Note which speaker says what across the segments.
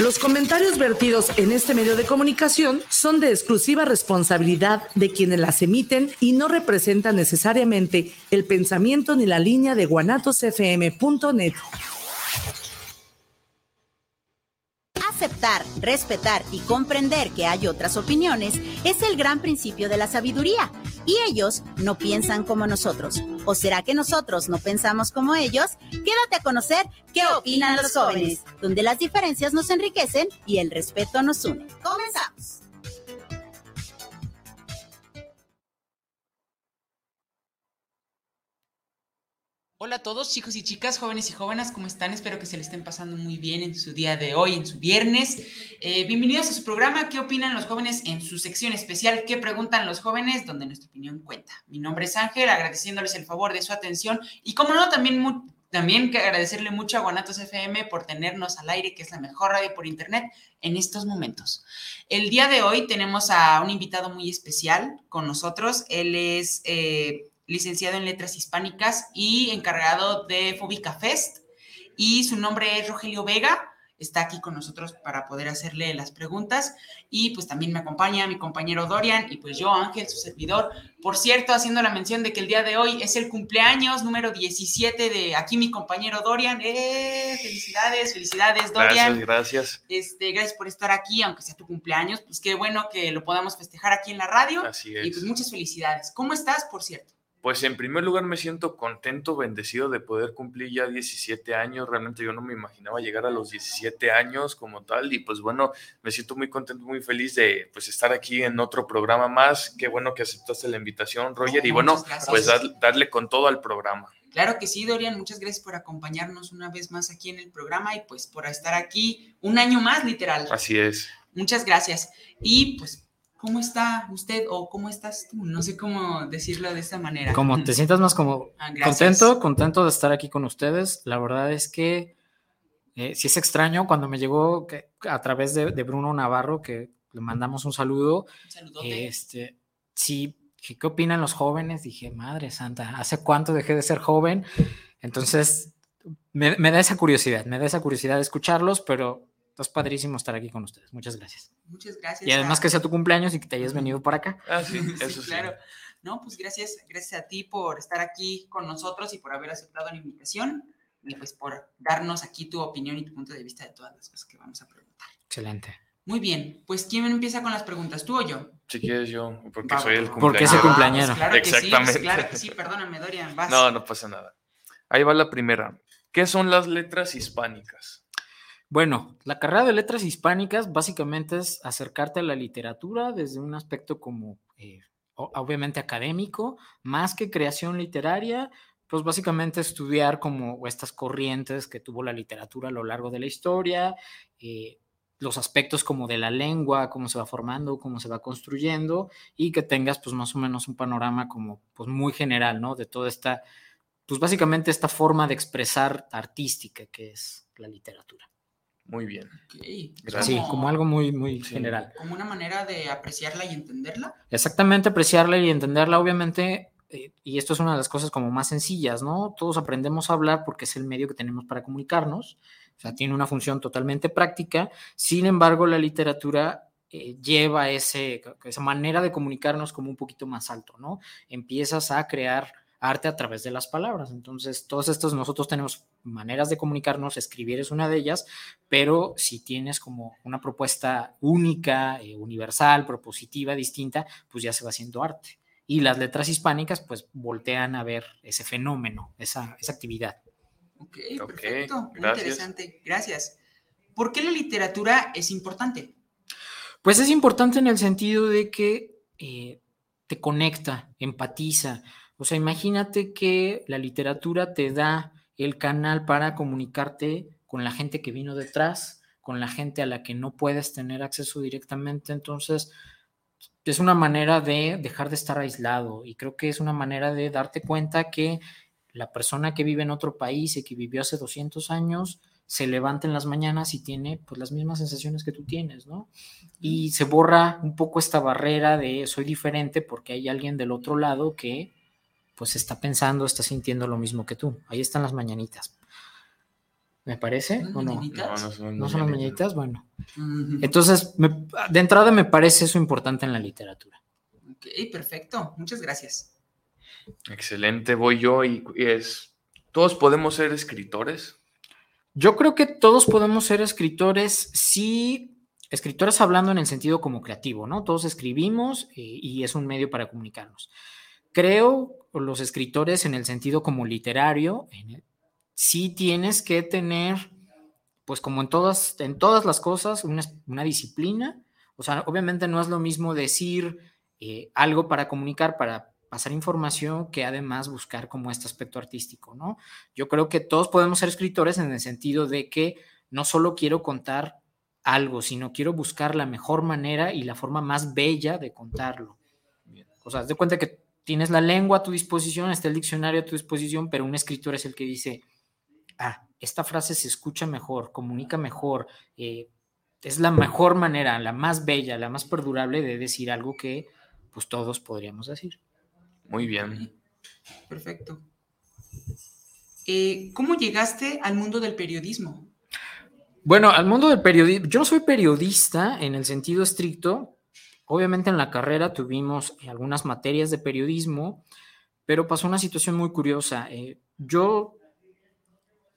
Speaker 1: Los comentarios vertidos en este medio de comunicación son de exclusiva responsabilidad de quienes las emiten y no representan necesariamente el pensamiento ni la línea de guanatosfm.net.
Speaker 2: Aceptar, respetar y comprender que hay otras opiniones es el gran principio de la sabiduría. Y ellos no piensan como nosotros. ¿O será que nosotros no pensamos como ellos? Quédate a conocer qué opinan los jóvenes, donde las diferencias nos enriquecen y el respeto nos une. Comenzamos.
Speaker 3: Hola a todos, chicos y chicas, jóvenes y jóvenes, ¿cómo están? Espero que se le estén pasando muy bien en su día de hoy, en su viernes. Eh, bienvenidos a su programa, ¿qué opinan los jóvenes? En su sección especial, ¿qué preguntan los jóvenes? Donde nuestra opinión cuenta. Mi nombre es Ángel, agradeciéndoles el favor de su atención y, como no, también, también que agradecerle mucho a Guanatos FM por tenernos al aire, que es la mejor radio por internet en estos momentos. El día de hoy tenemos a un invitado muy especial con nosotros. Él es... Eh, licenciado en Letras Hispánicas y encargado de Fóbica Fest. Y su nombre es Rogelio Vega. Está aquí con nosotros para poder hacerle las preguntas. Y pues también me acompaña mi compañero Dorian y pues yo, Ángel, su servidor. Por cierto, haciendo la mención de que el día de hoy es el cumpleaños número 17 de aquí mi compañero Dorian. ¡Eh! Felicidades, felicidades, Dorian.
Speaker 4: Gracias, gracias.
Speaker 3: Este, gracias por estar aquí, aunque sea tu cumpleaños. Pues qué bueno que lo podamos festejar aquí en la radio.
Speaker 4: Así es.
Speaker 3: Y pues muchas felicidades. ¿Cómo estás, por cierto?
Speaker 4: Pues en primer lugar me siento contento, bendecido de poder cumplir ya 17 años. Realmente yo no me imaginaba llegar a los 17 años como tal y pues bueno, me siento muy contento, muy feliz de pues estar aquí en otro programa más. Qué bueno que aceptaste la invitación, Roger. y bueno, pues darle con todo al programa.
Speaker 3: Claro que sí, Dorian, muchas gracias por acompañarnos una vez más aquí en el programa y pues por estar aquí un año más, literal.
Speaker 4: Así es.
Speaker 3: Muchas gracias. Y pues ¿Cómo está usted o cómo estás tú? No sé cómo decirlo de esa manera.
Speaker 5: Como te sientas más como
Speaker 3: Ah,
Speaker 5: contento, contento de estar aquí con ustedes. La verdad es que eh, sí es extraño cuando me llegó que, a través de, de Bruno Navarro, que le mandamos un saludo.
Speaker 3: Un saludote.
Speaker 5: Este, sí, ¿qué opinan los jóvenes? Dije, madre santa, ¿hace cuánto dejé de ser joven? Entonces, me, me da esa curiosidad, me da esa curiosidad de escucharlos, pero es padrísimo estar aquí con ustedes. Muchas gracias.
Speaker 3: Muchas gracias.
Speaker 5: Y además
Speaker 3: a-
Speaker 5: que sea tu cumpleaños y que te hayas venido por acá.
Speaker 4: Ah, sí, eso sí.
Speaker 3: claro. No, pues gracias, gracias a ti por estar aquí con nosotros y por haber aceptado la invitación y pues por darnos aquí tu opinión y tu punto de vista de todas las cosas que vamos a preguntar.
Speaker 5: Excelente.
Speaker 3: Muy bien, pues ¿quién empieza con las preguntas? ¿Tú o yo?
Speaker 4: Si quieres yo, porque
Speaker 3: Va,
Speaker 4: soy el cumpleaños.
Speaker 5: Porque ese
Speaker 3: Ah,
Speaker 5: cumpleañero.
Speaker 3: pues claro que sí, pues
Speaker 4: Exactamente.
Speaker 3: claro que sí, perdóname, Dorian, vas.
Speaker 4: No, no pasa nada. Ahí va la primera. ¿Qué son las letras hispánicas?
Speaker 5: Bueno, la carrera de letras hispánicas básicamente es acercarte a la literatura desde un aspecto como, eh, obviamente académico, más que creación literaria, pues básicamente estudiar como estas corrientes que tuvo la literatura a lo largo de la historia, eh, los aspectos como de la lengua, cómo se va formando, cómo se va construyendo, y que tengas pues más o menos un panorama como pues muy general, ¿no? De toda esta, pues básicamente esta forma de expresar artística que es la literatura.
Speaker 4: Muy bien.
Speaker 5: Sí, como algo muy, muy
Speaker 4: Sí.
Speaker 5: general.
Speaker 3: como una manera de apreciarla y entenderla.
Speaker 5: Exactamente, apreciarla y entenderla, obviamente, eh, y esto es una de las cosas como más sencillas, ¿no? Todos aprendemos a hablar porque es el medio que tenemos para comunicarnos, o sea, tiene una función totalmente práctica, sin embargo, la literatura eh, lleva ese, esa manera de comunicarnos como un poquito más alto, ¿no? Empiezas a crear arte a través de las palabras. Entonces, todos estos nosotros tenemos maneras de comunicarnos, escribir es una de ellas, pero si tienes como una propuesta única, eh, universal, propositiva, distinta, pues ya se va haciendo arte. Y las letras hispánicas pues voltean a ver ese fenómeno, esa, esa actividad.
Speaker 3: Ok,
Speaker 4: Ok,
Speaker 3: perfecto. Muy
Speaker 4: gracias.
Speaker 3: interesante. Gracias. ¿Por qué la literatura es importante?
Speaker 5: Pues es importante en el sentido de que eh, te conecta, empatiza. O sea, imagínate que la literatura te da el canal para comunicarte con la gente que vino detrás, con la gente a la que no puedes tener acceso directamente. Entonces, es una manera de dejar de estar aislado y creo que es una manera de darte cuenta que la persona que vive en otro país y que vivió hace 200 años se levanta en las mañanas y tiene pues las mismas sensaciones que tú tienes, ¿no? Y se borra un poco esta barrera de soy diferente porque hay alguien del otro lado que pues está pensando, está sintiendo lo mismo que tú. Ahí están las mañanitas. ¿Me parece?
Speaker 3: ¿Unas
Speaker 5: ¿O no?
Speaker 3: mañanitas?
Speaker 4: No, no son,
Speaker 5: ¿No son las mañanitas? Bueno, Entonces, de entrada me parece eso importante en la literatura.
Speaker 3: Ok, perfecto. Muchas gracias.
Speaker 4: Excelente, voy yo y, es, ¿todos podemos ser escritores?
Speaker 5: Yo creo que todos podemos ser escritores si, escritores hablando en el sentido como creativo, ¿no? Todos escribimos eh, y es un medio para comunicarnos. Creo los escritores en el sentido como literario, sí tienes que tener, pues como en todas, en todas las cosas, una, disciplina. O sea, obviamente no es lo mismo decir eh, algo para comunicar, para pasar información que además buscar como este aspecto artístico, ¿no? Yo creo que todos podemos ser escritores en el sentido de que no solo quiero contar algo, sino quiero buscar la mejor manera y la forma más bella de contarlo. O sea, de cuenta que tienes la lengua a tu disposición, está el diccionario a tu disposición, pero un escritor es el que dice, ah, esta frase se escucha mejor, comunica mejor, eh, es la mejor manera, la más bella, la más perdurable de decir algo que pues todos podríamos decir.
Speaker 4: Muy bien.
Speaker 3: Perfecto. Eh, ¿Cómo llegaste al mundo del periodismo?
Speaker 5: Bueno, al mundo del periodismo, yo no soy periodista en el sentido estricto. Obviamente en la carrera tuvimos algunas materias de periodismo, pero pasó una situación muy curiosa. Eh, yo,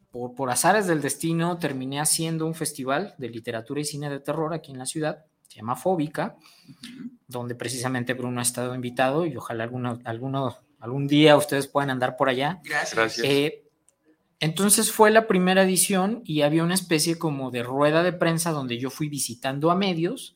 Speaker 5: por, por azares del destino, terminé haciendo un festival de literatura y cine de terror aquí en la ciudad se llama Fóbica, donde precisamente Bruno ha estado invitado y ojalá alguno, alguno, algún día ustedes puedan andar por allá.
Speaker 3: Gracias.
Speaker 5: Eh, entonces fue la primera edición y había una especie como de rueda de prensa donde yo fui visitando a medios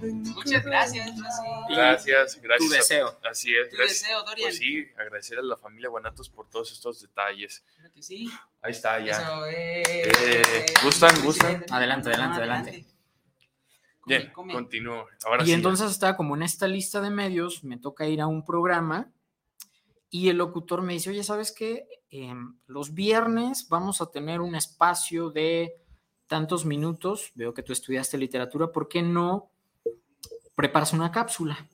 Speaker 3: Muchas gracias.
Speaker 4: Gracias, gracias.
Speaker 5: Tu deseo.
Speaker 4: Así es.
Speaker 3: Tu deseo, Dorian.
Speaker 4: Pues sí, agradecer a la familia Guanatos por todos estos detalles.
Speaker 3: Creo que sí.
Speaker 4: Ahí está, ya.
Speaker 3: Eso, eh,
Speaker 4: Eh, ¿gustan, gustan?
Speaker 5: Adelante, adelante, adelante.
Speaker 4: Bien,
Speaker 3: come.
Speaker 4: continúo. Ahora
Speaker 5: y
Speaker 4: sí.
Speaker 5: entonces está como en esta lista de medios, me toca ir a un programa y el locutor me dice, oye, ¿sabes qué? Em, los viernes vamos a tener un espacio de tantos minutos, veo que tú estudiaste literatura, ¿por qué no preparas una cápsula?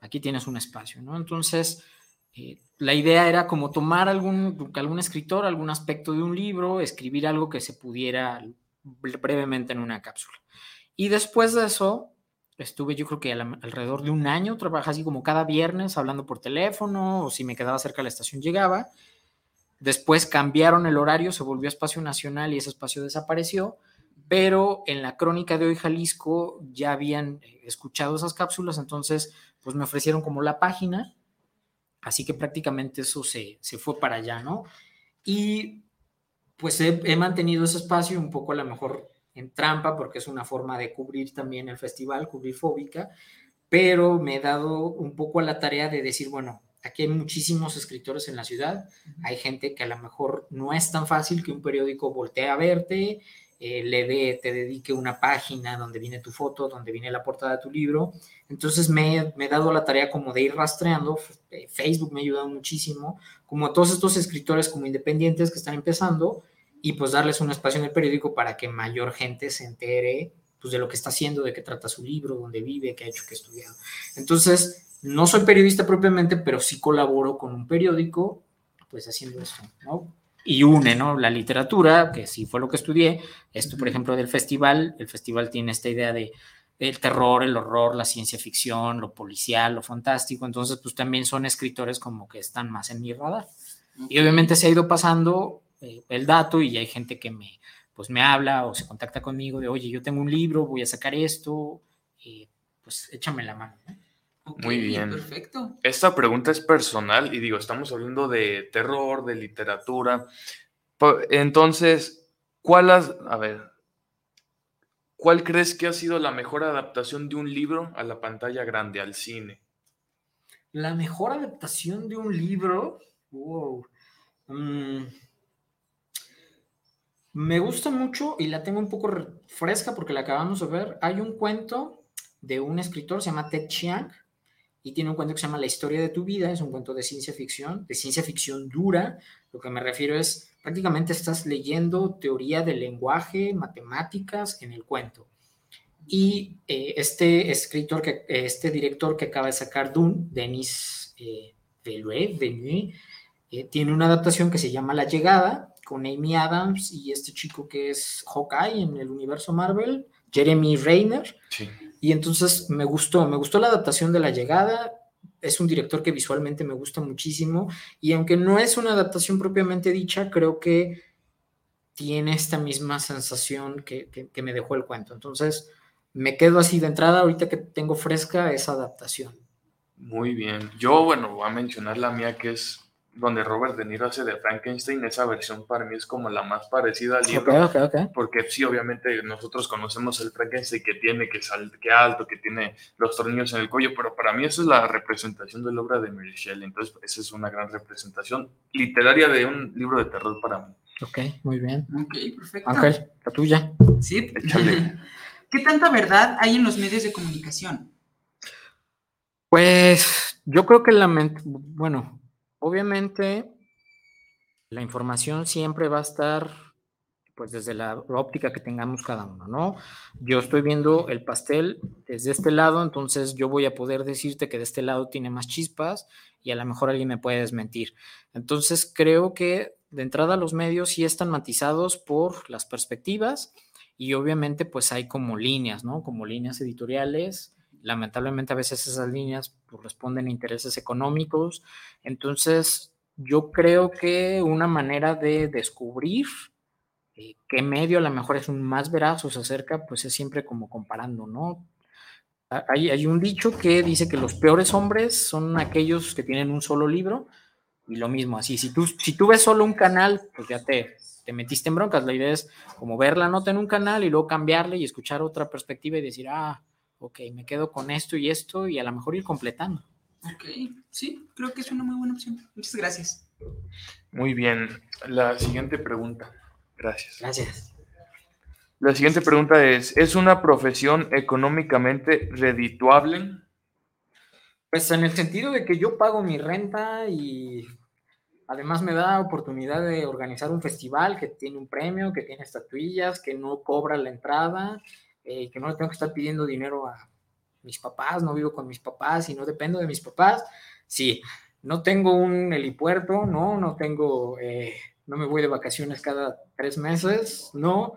Speaker 5: Aquí tienes un espacio, ¿no? Entonces, eh, la idea era como tomar algún, algún escritor, algún aspecto de un libro, escribir algo que se pudiera brevemente en una cápsula. Y después de eso, estuve yo creo que al- alrededor de un año, trabajé así como cada viernes hablando por teléfono o si me quedaba cerca de la estación llegaba. Después cambiaron el horario, se volvió espacio nacional y ese espacio desapareció, pero en la crónica de hoy Jalisco ya habían eh, escuchado esas cápsulas, entonces pues me ofrecieron como la página, así que prácticamente eso se, se fue para allá, ¿no? Y pues he, he mantenido ese espacio un poco a lo mejor en trampa, porque es una forma de cubrir también el festival, cubrir Fóbica, pero me he dado un poco a la tarea de decir, bueno, aquí hay muchísimos escritores en la ciudad, hay gente que a lo mejor no es tan fácil que un periódico voltee a verte, eh, le dé, te dedique una página donde viene tu foto, donde viene la portada de tu libro. Entonces me, me he dado la tarea como de ir rastreando, eh, Facebook me ha ayudado muchísimo, como todos estos escritores como independientes que están empezando, y pues darles un espacio en el periódico para que mayor gente se entere pues de lo que está haciendo, de qué trata su libro, dónde vive, qué ha hecho, qué ha estudiado. Entonces, no soy periodista propiamente, pero sí colaboro con un periódico, pues haciendo esto, ¿no? Y une, ¿no? La literatura, que sí fue lo que estudié, esto, por ejemplo, del festival, el festival tiene esta idea de el terror, el horror, la ciencia ficción, lo policial, lo fantástico, entonces pues también son escritores como que están más en mi radar. Y obviamente se ha ido pasando eh, el dato y hay gente que me, pues me habla o se contacta conmigo de, oye, yo tengo un libro, voy a sacar esto, eh, pues échame la mano. ¿no?
Speaker 4: Muy bien.
Speaker 3: Perfecto.
Speaker 4: Esta pregunta es personal y digo, estamos hablando de terror, de literatura. Entonces, ¿cuál has, a ver, cuál crees que ha sido la mejor adaptación de un libro a la pantalla grande, al cine?
Speaker 5: La mejor adaptación de un libro, wow. Mm, me gusta mucho y la tengo un poco re- fresca porque la acabamos de ver. Hay un cuento de un escritor, se llama Ted Chiang, y tiene un cuento que se llama La historia de tu vida, es un cuento de ciencia ficción, de ciencia ficción dura. Lo que me refiero es, prácticamente estás leyendo teoría del lenguaje, matemáticas en el cuento. Y eh, este escritor, que, este director que acaba de sacar Dune, Denis eh, Villeneuve, eh, tiene una adaptación que se llama La Llegada, con Amy Adams y este chico que es Hawkeye en el universo Marvel, Jeremy Rayner. Sí. Y entonces me gustó, me gustó la adaptación de La Llegada. Es un director que visualmente me gusta muchísimo y aunque no es una adaptación propiamente dicha, creo que tiene esta misma sensación que, que, me dejó el cuento. Entonces me quedo así de entrada ahorita que tengo fresca esa adaptación.
Speaker 4: Muy bien. Yo, bueno, voy a mencionar la mía que es donde Robert De Niro hace de Frankenstein, esa versión para mí es como la más parecida al libro. Porque sí, obviamente nosotros conocemos el Frankenstein que tiene, que, sal, que alto, que tiene los tornillos en el cuello, pero para mí esa es la representación de la obra de Mary Shelley. Entonces, esa es una gran representación literaria de un libro de terror para mí.
Speaker 5: Ok, muy bien.
Speaker 3: Ok, perfecto.
Speaker 5: Ángel, la tuya.
Speaker 3: Sí. ¿Qué tanta verdad hay en los medios de comunicación?
Speaker 5: Pues yo creo que la bueno, Obviamente, la información siempre va a estar, pues desde la óptica que tengamos cada uno, ¿no? Yo estoy viendo el pastel desde este lado, entonces yo voy a poder decirte que de este lado tiene más chispas y a lo mejor alguien me puede desmentir. Entonces, creo que de entrada los medios sí están matizados por las perspectivas y obviamente pues hay como líneas, ¿no? Como líneas editoriales lamentablemente a veces esas líneas pues, responden a intereses económicos. Entonces, yo creo que una manera de descubrir eh, qué medio a lo mejor es un más veraz o se acerca, pues es siempre como comparando, ¿no? Hay, hay un dicho que dice que los peores hombres son aquellos que tienen un solo libro y lo mismo, así, si tú, si tú ves solo un canal, pues ya te, te metiste en broncas. La idea es como ver la nota en un canal y luego cambiarle y escuchar otra perspectiva y decir, ah, ok, me quedo con esto y esto y a lo mejor ir completando.
Speaker 3: Ok, sí, creo que es una muy buena opción. Muchas gracias.
Speaker 4: Muy bien. La siguiente pregunta. Gracias.
Speaker 5: Gracias.
Speaker 4: La siguiente pregunta es, ¿es una profesión económicamente redituable?
Speaker 5: Pues en el sentido de que yo pago mi renta y además me da oportunidad de organizar un festival que tiene un premio, que tiene estatuillas, que no cobra la entrada eh, que no le tengo que estar pidiendo dinero a mis papás, no vivo con mis papás y no dependo de mis papás. Sí, no tengo un helipuerto, no, no tengo, eh, no me voy de vacaciones cada tres meses, no,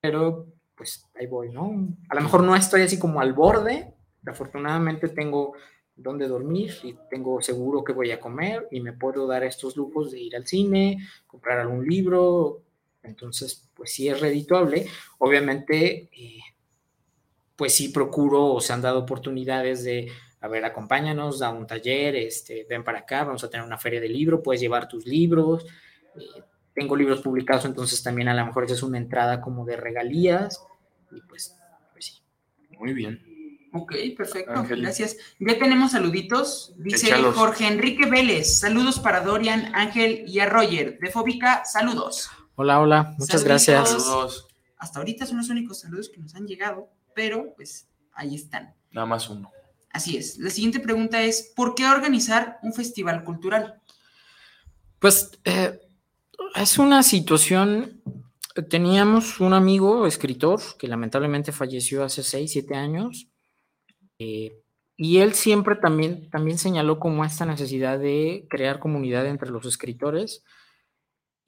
Speaker 5: pero pues ahí voy, ¿no? A lo mejor no estoy así como al borde, afortunadamente tengo donde dormir y tengo seguro que voy a comer y me puedo dar estos lujos de ir al cine, comprar algún libro, entonces, pues sí es redituable. Obviamente, eh, pues sí procuro o se han dado oportunidades de, a ver, acompáñanos a un taller, este, ven para acá, vamos a tener una feria de libro, puedes llevar tus libros. Eh, tengo libros publicados, entonces también a lo mejor esa es una entrada como de regalías. Y pues, pues sí.
Speaker 4: Muy bien.
Speaker 3: Ok, perfecto. Gracias. Ya tenemos saluditos. Dice Jorge Enrique Vélez. Saludos para Dorian, Ángel y a Roger. De Fóbica, saludos.
Speaker 5: Hola, hola, muchas gracias.
Speaker 3: Saludos. Hasta ahorita son los únicos saludos que nos han llegado, pero pues ahí están.
Speaker 4: Nada más uno.
Speaker 3: Así es. La siguiente pregunta es, ¿por qué organizar un festival cultural?
Speaker 5: Pues eh, es una situación, teníamos un amigo escritor que lamentablemente falleció hace seis, siete años, eh, y él siempre también, también señaló como esta necesidad de crear comunidad entre los escritores,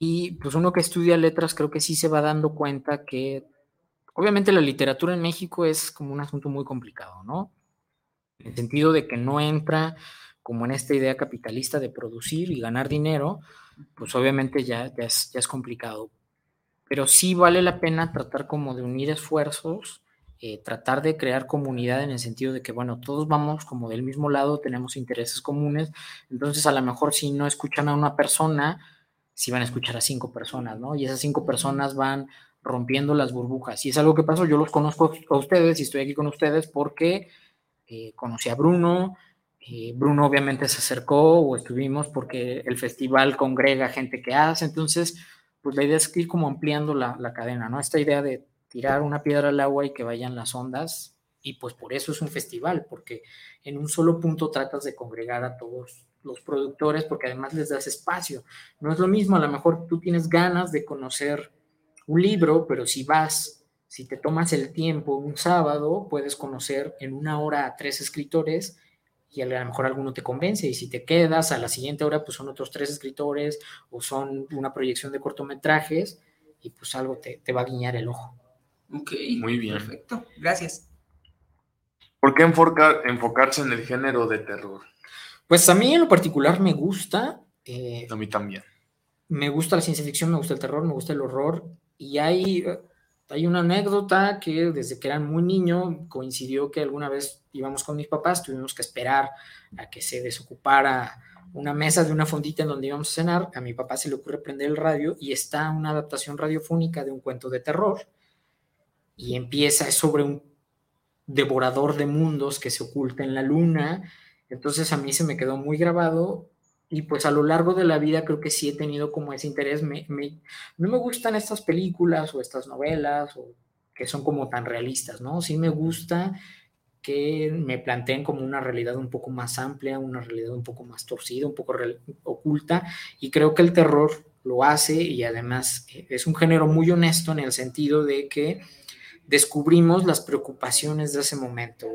Speaker 5: y pues uno que estudia letras creo que sí se va dando cuenta que obviamente la literatura en México es como un asunto muy complicado, ¿no? En el sentido de que no entra como en esta idea capitalista de producir y ganar dinero, pues obviamente ya, ya, es, complicado. Pero sí vale la pena tratar como de unir esfuerzos, eh, tratar de crear comunidad en el sentido de que, bueno, todos vamos como del mismo lado, tenemos intereses comunes, entonces a lo mejor si no escuchan a una persona, si van a escuchar a cinco personas, ¿no? Y esas cinco personas van rompiendo las burbujas. Y es algo que pasó, yo los conozco a ustedes y estoy aquí con ustedes porque eh, conocí a Bruno, eh, Bruno obviamente se acercó o estuvimos porque el festival congrega gente que hace, entonces, pues la idea es ir como ampliando la, la cadena, ¿no? Esta idea de tirar una piedra al agua y que vayan las ondas, Y pues por eso es un festival, porque en un solo punto tratas de congregar a todos los productores, porque además les das espacio. No es lo mismo, a lo mejor tú tienes ganas de conocer un libro, pero si vas, si te tomas el tiempo un sábado, puedes conocer en una hora a tres escritores y a lo mejor alguno te convence y si te quedas a la siguiente hora pues son otros tres escritores o son una proyección de cortometrajes y pues algo te, va a guiñar el ojo.
Speaker 3: Ok, muy bien. Perfecto, gracias.
Speaker 4: ¿Por qué enfocar, enfocarse en el género de terror?
Speaker 5: Pues a mí en lo particular me gusta.
Speaker 4: Eh, a mí también.
Speaker 5: Me gusta la ciencia ficción, me gusta el terror, me gusta el horror y hay hay una anécdota que desde que eran muy niño coincidió que alguna vez íbamos con mis papás, tuvimos que esperar a que se desocupara una mesa de una fondita en donde íbamos a cenar. A mi papá se le ocurre prender el radio y está una adaptación radiofónica de un cuento de terror y empieza sobre un devorador de mundos que se oculta en la luna. Entonces a mí se me quedó muy grabado y pues a lo largo de la vida creo que sí he tenido como ese interés. Me, no me gustan estas películas o estas novelas o que son como tan realistas, ¿no? Sí me gusta que me planteen como una realidad un poco más amplia, una realidad un poco más torcida, un poco oculta, y creo que el terror lo hace y además eh, es un género muy honesto en el sentido de que descubrimos las preocupaciones de ese momento.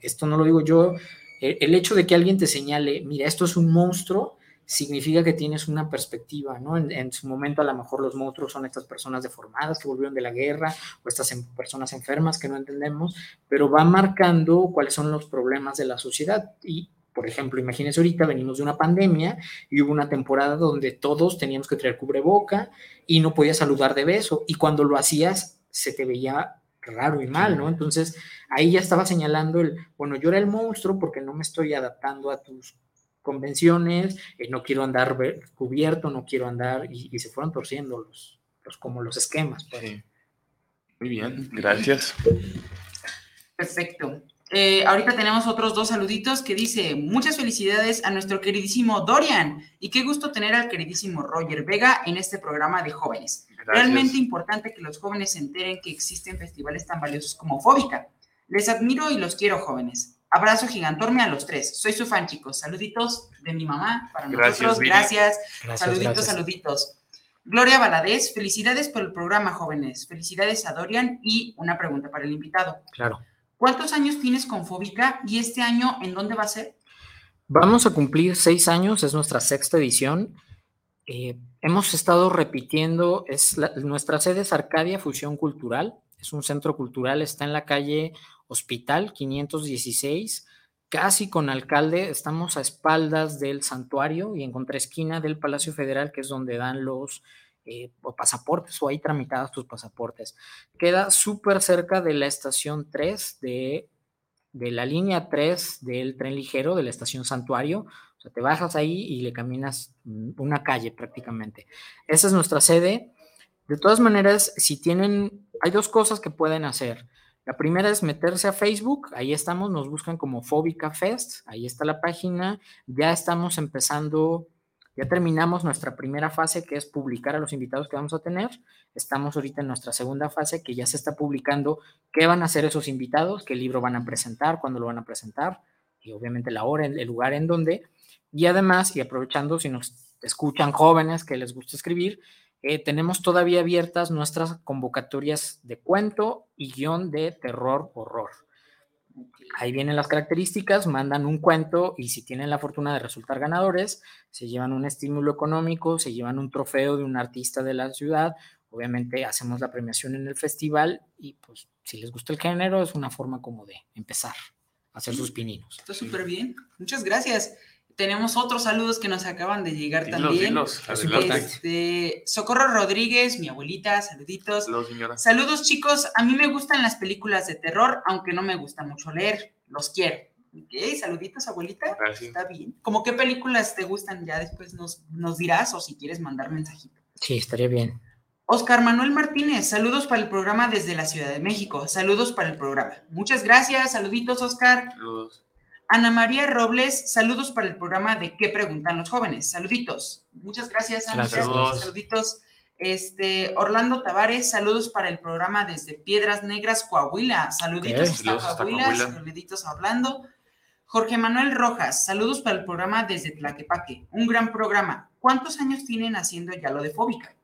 Speaker 5: Esto no lo digo yo, el hecho de que alguien te señale, mira, esto es un monstruo, significa que tienes una perspectiva, ¿no? En, su momento a lo mejor los monstruos son estas personas deformadas que volvieron de la guerra o estas personas enfermas que no entendemos, pero va marcando cuáles son los problemas de la sociedad. Y, por ejemplo, imagínense ahorita venimos de una pandemia y hubo una temporada donde todos teníamos que traer cubreboca y no podías saludar de beso y cuando lo hacías se te veía raro y mal, ¿no? Entonces ahí ya estaba señalando el, bueno, yo era el monstruo porque no me estoy adaptando a tus convenciones, eh, no quiero andar cubierto, no quiero andar, y, se fueron torciendo los, como los esquemas. Pues.
Speaker 4: Muy bien, gracias.
Speaker 3: Perfecto. Eh, ahorita tenemos otros dos saluditos que dice, muchas felicidades a nuestro queridísimo Dorian y qué gusto tener al queridísimo Roger Vega en este programa de jóvenes. Realmente importante que los jóvenes se enteren que existen festivales tan valiosos como Fóbica. Les admiro y los quiero, jóvenes. Abrazo gigantorme a los tres. Soy su fan, chicos. Saluditos de mi mamá para nosotros. Gracias. saluditos, saluditos. Gloria Valadez, felicidades por el programa, jóvenes. Felicidades a Dorian y una pregunta para el invitado.
Speaker 5: Claro.
Speaker 3: ¿Cuántos años tienes con Fóbica y este año en dónde va a ser?
Speaker 5: Vamos a cumplir seis años, es nuestra sexta edición. Eh, hemos estado repitiendo, es nuestra sede es Arcadia Fusión Cultural, es un centro cultural, está en la calle Hospital 516, casi con alcalde, estamos a espaldas del santuario y en contraesquina del Palacio Federal, que es donde dan los eh, pasaportes o hay tramitadas tus pasaportes. Queda súper cerca de la estación 3 de, de la línea 3 del tren ligero de la estación Santuario. O sea, te bajas ahí y le caminas una calle prácticamente. Esa es nuestra sede. De todas maneras, si tienen, hay dos cosas que pueden hacer. La primera es meterse a Facebook, ahí estamos, nos buscan como Fóbica Fest, ahí está la página, ya estamos empezando ya terminamos nuestra primera fase, que es publicar a los invitados que vamos a tener. Estamos ahorita en nuestra segunda fase, que ya se está publicando qué van a hacer esos invitados, qué libro van a presentar, cuándo lo van a presentar, y obviamente la hora, el lugar en donde. Y además, y aprovechando, si nos escuchan jóvenes que les gusta escribir, eh, tenemos todavía abiertas nuestras convocatorias de cuento y guion de terror horror. Ahí vienen las características, mandan un cuento y si tienen la fortuna de resultar ganadores, se llevan un estímulo económico, se llevan un trofeo de un artista de la ciudad. Obviamente hacemos la premiación en el festival y pues si les gusta el género es una forma como de empezar a hacer sus pininos.
Speaker 3: Está súper bien. Muchas gracias tenemos otros saludos que nos acaban de llegar también. Este, Socorro Rodríguez, mi abuelita, saluditos. Saludos, chicos. A mí me gustan las películas de terror, aunque no me gusta mucho leer. Los quiero. Ok, saluditos, abuelita. Está bien. ¿Cómo qué películas te gustan? Ya después nos, nos dirás o si quieres mandar mensajito.
Speaker 5: Sí, estaría bien.
Speaker 3: Oscar Manuel Martínez, saludos para el programa desde la Ciudad de México. Saludos para el programa. Muchas gracias. Saluditos, Oscar. Saludos. Ana María Robles, saludos para el programa de ¿Qué preguntan los jóvenes? Saluditos. Muchas gracias, Ana. Saluditos. Este, Orlando Tavares, saludos para el programa desde Piedras Negras, Coahuila. Saluditos hasta Coahuila, saluditos a Orlando. Jorge Manuel Rojas, saludos para el programa desde Tlaquepaque. Un gran programa. ¿Cuántos años tienen haciendo ya lo de Fóbica?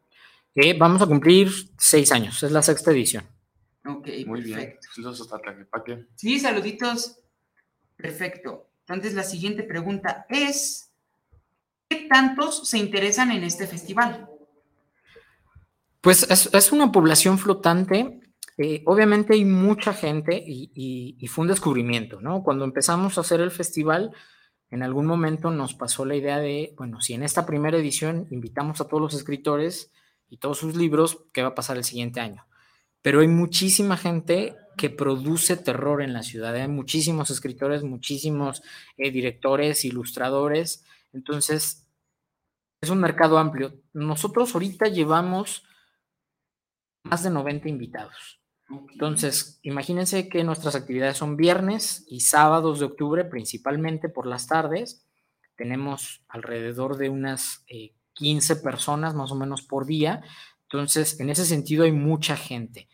Speaker 5: Eh, vamos a cumplir seis años, es la sexta edición.
Speaker 3: Ok,
Speaker 4: Muy bien. Saludos hasta Tlaquepaque.
Speaker 3: Sí, saluditos. Perfecto. Entonces, la siguiente pregunta es: ¿qué tantos se interesan en este festival?
Speaker 5: Pues es, una población flotante. Eh, obviamente hay mucha gente y, y, fue un descubrimiento, ¿no? Cuando empezamos a hacer el festival, en algún momento nos pasó la idea de, bueno, si en esta primera edición invitamos a todos los escritores y todos sus libros, ¿qué va a pasar el siguiente año? Pero hay muchísima gente que produce terror en la ciudad. Hay muchísimos escritores, muchísimos eh, directores, ilustradores. Entonces, es un mercado amplio. Nosotros ahorita llevamos más de 90 invitados. Entonces, imagínense que nuestras actividades son viernes y sábados de octubre, principalmente por las tardes. Tenemos alrededor de unas 15 eh, personas más o menos por día. Entonces, en ese sentido hay mucha gente.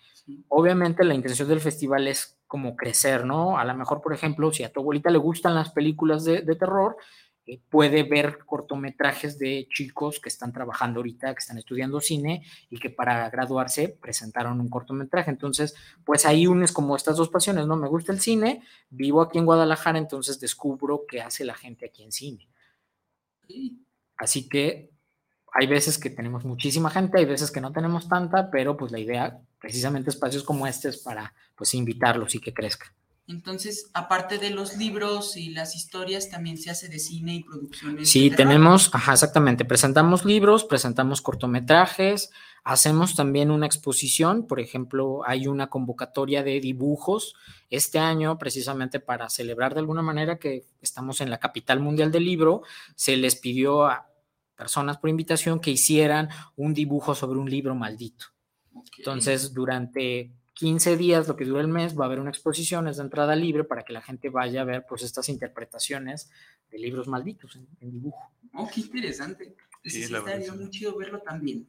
Speaker 5: Obviamente la intención del festival es como crecer, ¿no? A lo mejor, por ejemplo, si a tu abuelita le gustan las películas de, terror, eh, puede ver cortometrajes de chicos que están trabajando ahorita, que están estudiando cine y que para graduarse presentaron un cortometraje. Entonces, pues ahí unes como estas dos pasiones, ¿no? Me gusta el cine, vivo aquí en Guadalajara, entonces descubro qué hace la gente aquí en cine. Así que hay veces que tenemos muchísima gente, hay veces que no tenemos tanta, pero pues la idea, precisamente espacios como este es para pues invitarlos y que crezca.
Speaker 3: Entonces, aparte de los libros y las historias, también se hace de cine y producciones.
Speaker 5: Sí, tenemos, ajá, exactamente, presentamos libros, presentamos cortometrajes, hacemos también una exposición, por ejemplo, hay una convocatoria de dibujos este año, precisamente para celebrar de alguna manera que estamos en la capital mundial del libro, se les pidió a personas por invitación que hicieran un dibujo sobre un libro maldito. Entonces, durante 15 días, lo que dura el mes, va a haber una exposición, es de entrada libre para que la gente vaya a ver pues estas interpretaciones de libros malditos en, dibujo.
Speaker 3: Oh, qué interesante. Sí, estaría muy chido verlo también.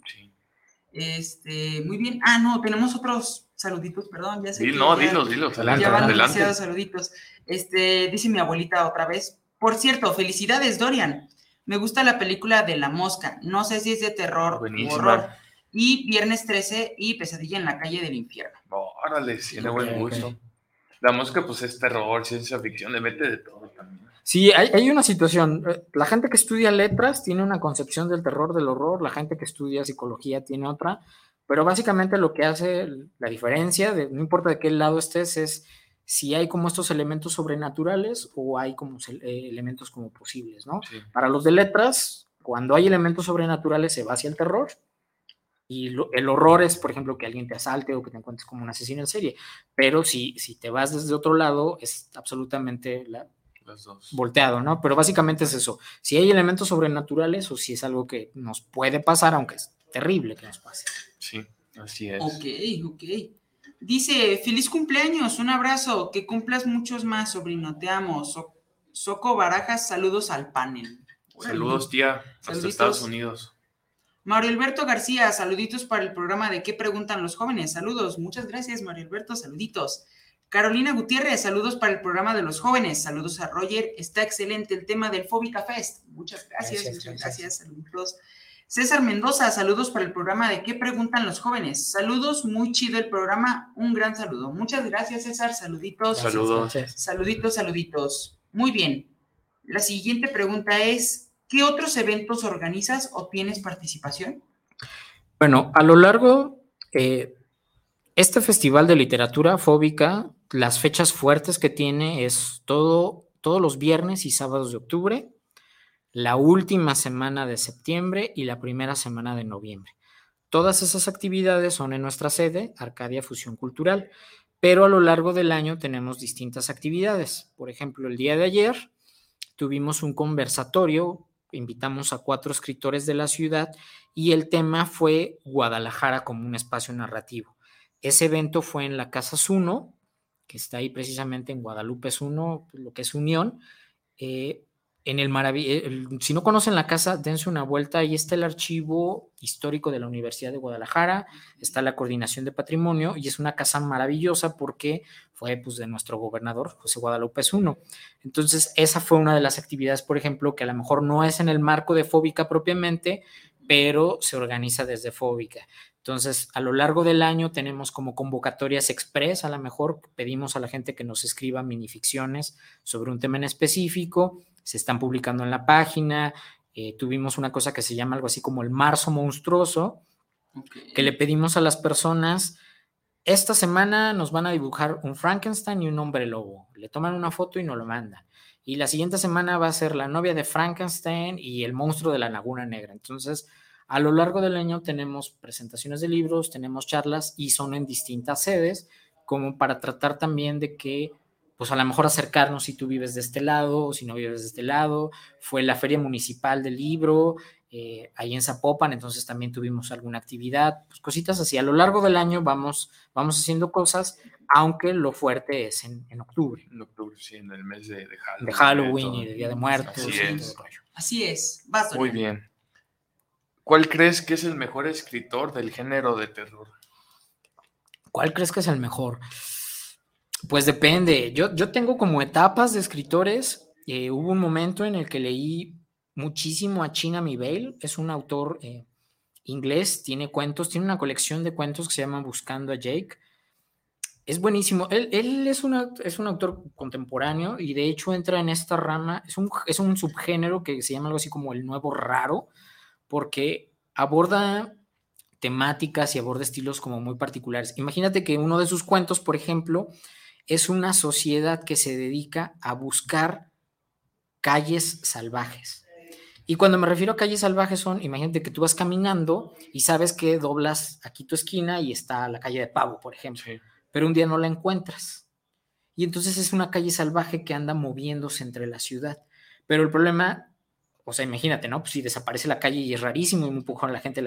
Speaker 3: Este, muy bien. Ah, no, tenemos otros saluditos, perdón, ya sé.
Speaker 4: Sí, no, dilos, dilos,
Speaker 3: adelante. Ya van adelante. saluditos. Este, dice mi abuelita otra vez. Por cierto, felicidades, Dorian. Me gusta la película de La Mosca. No sé si es de terror o horror. Y Viernes 13 y Pesadilla en la calle del infierno.
Speaker 4: Órale, tiene buen gusto. La Mosca, pues es terror, ciencia ficción, le mete de todo también.
Speaker 5: Sí, hay, hay, una situación. Eh, la gente que estudia letras tiene una concepción del terror, del horror. La gente que estudia psicología tiene otra. Pero básicamente lo que hace la diferencia, de, no importa de qué lado estés, es si hay como estos elementos sobrenaturales o hay como eh, elementos como posibles, ¿no? Para los de letras, cuando hay elementos sobrenaturales se va hacia el terror y el horror es, por ejemplo, que alguien te asalte o que te encuentres como un asesino en serie, pero si, si te vas desde otro lado es absolutamente la, volteado, ¿no? Pero básicamente es eso, si hay elementos sobrenaturales o si es algo que nos puede pasar, aunque es terrible que nos pase.
Speaker 4: Sí, así es.
Speaker 3: Ok, ok. Dice, feliz cumpleaños, un abrazo, que cumplas muchos más, sobrino, te amo. Soco Barajas, saludos al panel.
Speaker 4: Saludos, tía, hasta Estados Unidos.
Speaker 3: Mario Alberto García, saluditos para el programa de ¿Qué preguntan los jóvenes? Saludos, muchas gracias, Mario Alberto, saluditos. Carolina Gutiérrez, saludos para el programa de los jóvenes. Saludos a Roger, está excelente el tema del Fóbica Fest. Muchas gracias, muchas gracias, saludos. César Mendoza, saludos para el programa de ¿Qué preguntan los jóvenes? Saludos, muy chido el programa, un gran saludo. Muchas gracias, César, saluditos.
Speaker 4: Saludos.
Speaker 3: Saluditos, saluditos. Muy bien. La siguiente pregunta es, ¿qué otros eventos organizas o tienes participación?
Speaker 5: Bueno, a lo largo, eh, este festival de literatura fóbica, las fechas fuertes que tiene es todo, todos los viernes y sábados de octubre, la última semana de septiembre y la primera semana de noviembre. Todas esas actividades son en nuestra sede, Arcadia Fusión Cultural, pero a lo largo del año tenemos distintas actividades. Por ejemplo, el día de ayer tuvimos un conversatorio, invitamos a cuatro escritores de la ciudad y el tema fue Guadalajara como un espacio narrativo. Ese evento fue en la Casa Zuno, que está ahí precisamente en Guadalupe Zuno, lo que es Unión. Eh, en el maravilloso, si no conocen la casa, dense una vuelta. Ahí está el archivo histórico de la Universidad de Guadalajara, está la coordinación de patrimonio y es una casa maravillosa porque fue pues, de nuestro gobernador, José Guadalupe I. Entonces, esa fue una de las actividades, por ejemplo, que a lo mejor no es en el marco de Fóbica propiamente, pero se organiza desde Fóbica. Entonces, a lo largo del año tenemos como convocatorias express, a lo mejor pedimos a la gente que nos escriba minificciones sobre un tema en específico, se están publicando en la página, eh, tuvimos una cosa que se llama algo así como el marzo monstruoso, que le pedimos a las personas, esta semana nos van a dibujar un Frankenstein y un hombre lobo, le toman una foto y nos lo mandan. Y la siguiente semana va a ser la novia de Frankenstein y el monstruo de la laguna negra. Entonces, a lo largo del año tenemos presentaciones de libros, tenemos charlas y son en distintas sedes, como para tratar también de que, pues a lo mejor acercarnos si tú vives de este lado o si no vives de este lado. Fue la Feria Municipal del Libro, eh, ahí en Zapopan, entonces también tuvimos alguna actividad, pues cositas así. A lo largo del año vamos, vamos haciendo cosas, aunque lo fuerte es en, octubre.
Speaker 4: En octubre, sí, en el mes de,
Speaker 5: Halloween. De Halloween y de Día de Muertos.
Speaker 3: Así es. Así es.
Speaker 4: Muy bien. ¿Cuál crees que es el mejor escritor del género de terror?
Speaker 5: ¿Cuál crees que es el mejor? Pues depende. Yo, yo tengo como etapas de escritores. Eh, hubo un momento en el que leí muchísimo a China Mibale. Es un autor eh, inglés, tiene cuentos, tiene una colección de cuentos que se llama Buscando a Jake. Es buenísimo. Él, es, una, es, un autor contemporáneo y de hecho entra en esta rama. Es un, es un subgénero que se llama algo así como el nuevo raro porque aborda temáticas y aborda estilos como muy particulares. Imagínate que uno de sus cuentos, por ejemplo, es una sociedad que se dedica a buscar calles salvajes. Y cuando me refiero a calles salvajes son, imagínate que tú vas caminando y sabes que doblas aquí tu esquina y está la calle de Pavo, por ejemplo, pero un día no la encuentras. Y entonces es una calle salvaje que anda moviéndose entre la ciudad. Pero el problema o sea, imagínate, ¿no? Pues si desaparece la calle y es rarísimo y un empujón la gente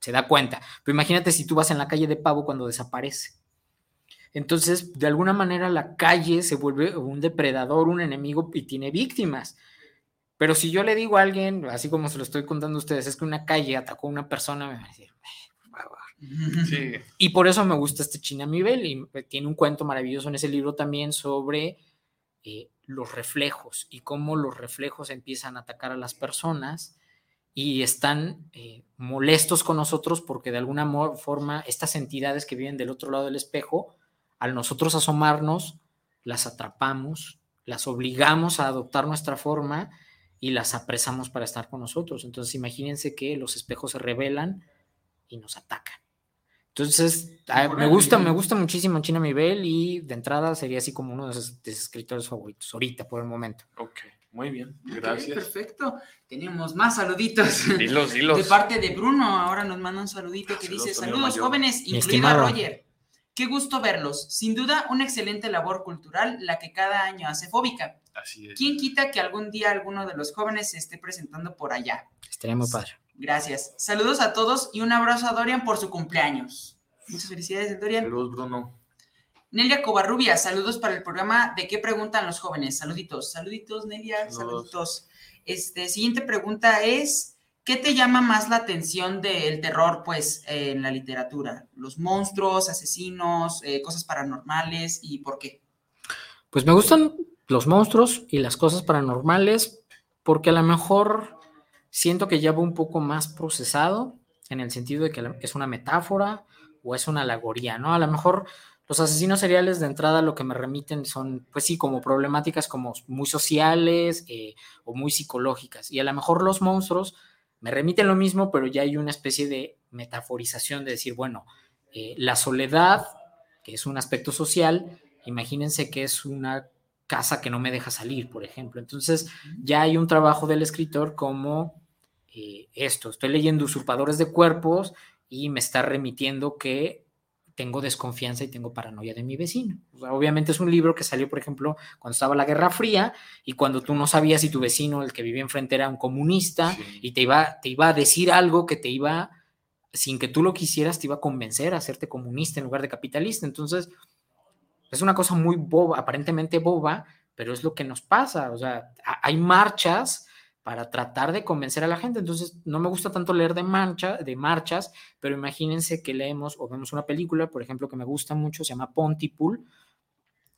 Speaker 5: se da cuenta. Pero imagínate si tú vas en la calle de Pavo cuando desaparece. Entonces, de alguna manera la calle se vuelve un depredador, un enemigo y tiene víctimas. Pero si yo le digo a alguien, así como se lo estoy contando a ustedes, es que una calle atacó a una persona, me va a decir, Sí. Y por eso me gusta este China Mibel y tiene un cuento maravilloso en ese libro también sobre eh, los reflejos y cómo los reflejos empiezan a atacar a las personas y están eh, molestos con nosotros porque de alguna forma estas entidades que viven del otro lado del espejo, al nosotros asomarnos, las atrapamos, las obligamos a adoptar nuestra forma y las apresamos para estar con nosotros. Entonces imagínense que los espejos se revelan y nos atacan. Entonces, ah, me gusta, me gusta muchísimo China Mibel y de entrada sería así como uno de sus, escritores favoritos, ahorita por el momento.
Speaker 4: Ok, muy bien, gracias.
Speaker 3: perfecto. Tenemos más saluditos.
Speaker 4: Dilos, dilos.
Speaker 3: De parte de Bruno, ahora nos manda un saludito que dice, saludos jóvenes, incluido a Roger. Qué gusto verlos. Sin duda, una excelente labor cultural la que cada año hace Fóbica.
Speaker 4: Así es.
Speaker 3: ¿Quién quita que algún día alguno de los jóvenes se esté presentando por allá?
Speaker 5: Estaría muy padre.
Speaker 3: Gracias. Saludos a todos y un abrazo a Dorian por su cumpleaños. Muchas felicidades, Dorian.
Speaker 4: Saludos, Bruno.
Speaker 3: Nelia Covarrubia, saludos para el programa de qué preguntan los jóvenes. Saluditos, saluditos, Nelia, saluditos. Este, siguiente pregunta es, ¿qué te llama más la atención del terror, pues, en la literatura? ¿Los monstruos, asesinos, eh, cosas paranormales y por qué?
Speaker 5: Pues me gustan los monstruos y las cosas paranormales porque a lo mejor siento que ya va un poco más procesado en el sentido de que es una metáfora o es una alegoría, ¿no? A lo mejor los asesinos seriales de entrada lo que me remiten son, pues sí, como problemáticas como muy sociales eh, o muy psicológicas. Y a lo mejor los monstruos me remiten lo mismo, pero ya hay una especie de metaforización de decir, bueno, eh, la soledad, que es un aspecto social, imagínense que es una casa que no me deja salir, por ejemplo. Entonces ya hay un trabajo del escritor como eh, esto, estoy leyendo usurpadores de cuerpos y me está remitiendo que tengo desconfianza y tengo paranoia de mi vecino. obviamente es un libro que salió, por ejemplo, cuando estaba la Guerra Fría y cuando tú no sabías si tu vecino, el que vivía enfrente, era un comunista y te iba, te iba a decir algo que te iba, sin que tú lo quisieras, te iba a convencer a hacerte comunista en lugar de capitalista. Entonces, es una cosa muy boba, aparentemente boba, pero es lo que nos pasa, o sea, hay marchas para tratar de convencer a la gente. Entonces, no me gusta tanto leer de, mancha, de marchas, pero imagínense que leemos o vemos una película, por ejemplo, que me gusta mucho, se llama Pontypool,